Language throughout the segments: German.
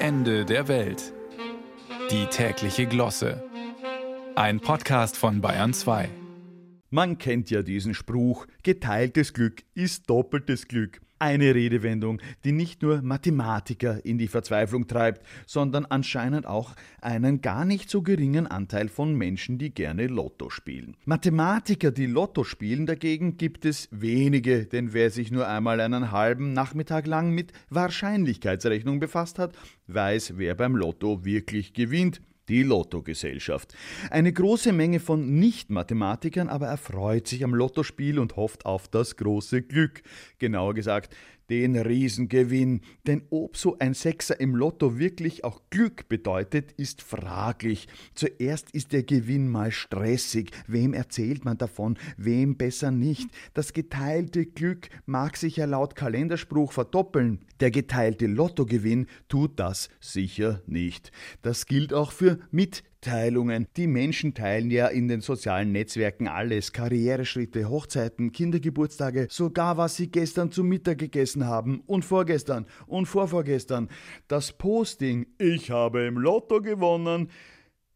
Ende der Welt. Die tägliche Glosse. Ein Podcast von Bayern 2. Man kennt ja diesen Spruch, geteiltes Glück ist doppeltes Glück. Eine Redewendung, die nicht nur Mathematiker in die Verzweiflung treibt, sondern anscheinend auch einen gar nicht so geringen Anteil von Menschen, die gerne Lotto spielen. Mathematiker, die Lotto spielen, dagegen gibt es wenige, denn wer sich nur einmal einen halben Nachmittag lang mit Wahrscheinlichkeitsrechnung befasst hat, weiß, wer beim Lotto wirklich gewinnt die Lottogesellschaft. Eine große Menge von Nicht-Mathematikern aber erfreut sich am Lottospiel und hofft auf das große Glück. Genauer gesagt, den Riesengewinn. Denn ob so ein Sechser im Lotto wirklich auch Glück bedeutet, ist fraglich. Zuerst ist der Gewinn mal stressig. Wem erzählt man davon? Wem besser nicht? Das geteilte Glück mag sich ja laut Kalenderspruch verdoppeln. Der geteilte Lottogewinn tut das sicher nicht. Das gilt auch für mit Mitteilungen. Die Menschen teilen ja in den sozialen Netzwerken alles. Karriereschritte, Hochzeiten, Kindergeburtstage, sogar was sie gestern zu Mittag gegessen haben und vorgestern und vorvorgestern. Das Posting, ich habe im Lotto gewonnen,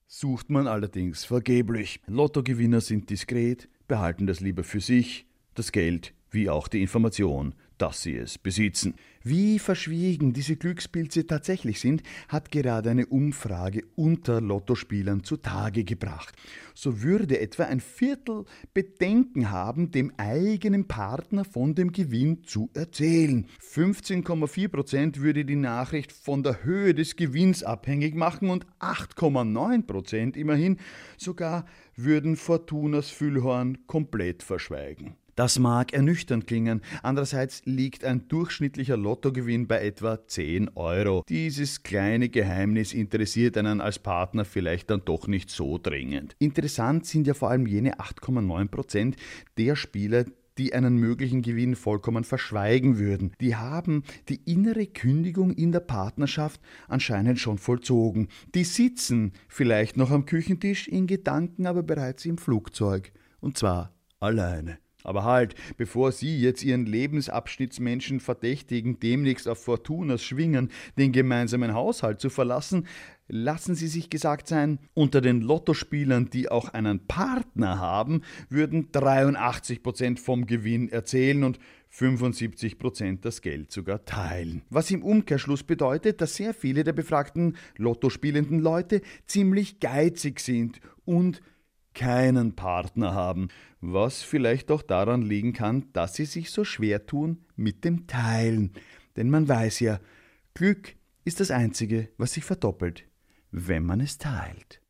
sucht man allerdings vergeblich. Lottogewinner sind diskret, behalten das lieber für sich, das Geld wie auch die Information dass sie es besitzen. Wie verschwiegen diese Glückspilze tatsächlich sind, hat gerade eine Umfrage unter Lottospielern zutage gebracht. So würde etwa ein Viertel Bedenken haben, dem eigenen Partner von dem Gewinn zu erzählen. 15,4 Prozent würde die Nachricht von der Höhe des Gewinns abhängig machen und 8,9 Prozent immerhin sogar würden Fortunas Füllhorn komplett verschweigen. Das mag ernüchternd klingen, andererseits liegt ein durchschnittlicher Lottogewinn bei etwa 10 Euro. Dieses kleine Geheimnis interessiert einen als Partner vielleicht dann doch nicht so dringend. Interessant sind ja vor allem jene 8,9 Prozent der Spieler, die einen möglichen Gewinn vollkommen verschweigen würden. Die haben die innere Kündigung in der Partnerschaft anscheinend schon vollzogen. Die sitzen vielleicht noch am Küchentisch, in Gedanken aber bereits im Flugzeug. Und zwar alleine. Aber halt, bevor Sie jetzt Ihren Lebensabschnittsmenschen verdächtigen, demnächst auf Fortunas schwingen, den gemeinsamen Haushalt zu verlassen, lassen Sie sich gesagt sein, unter den Lottospielern, die auch einen Partner haben, würden 83 Prozent vom Gewinn erzählen und 75 Prozent das Geld sogar teilen. Was im Umkehrschluss bedeutet, dass sehr viele der befragten Lottospielenden Leute ziemlich geizig sind und keinen Partner haben, was vielleicht auch daran liegen kann, dass sie sich so schwer tun mit dem Teilen. Denn man weiß ja, Glück ist das Einzige, was sich verdoppelt, wenn man es teilt.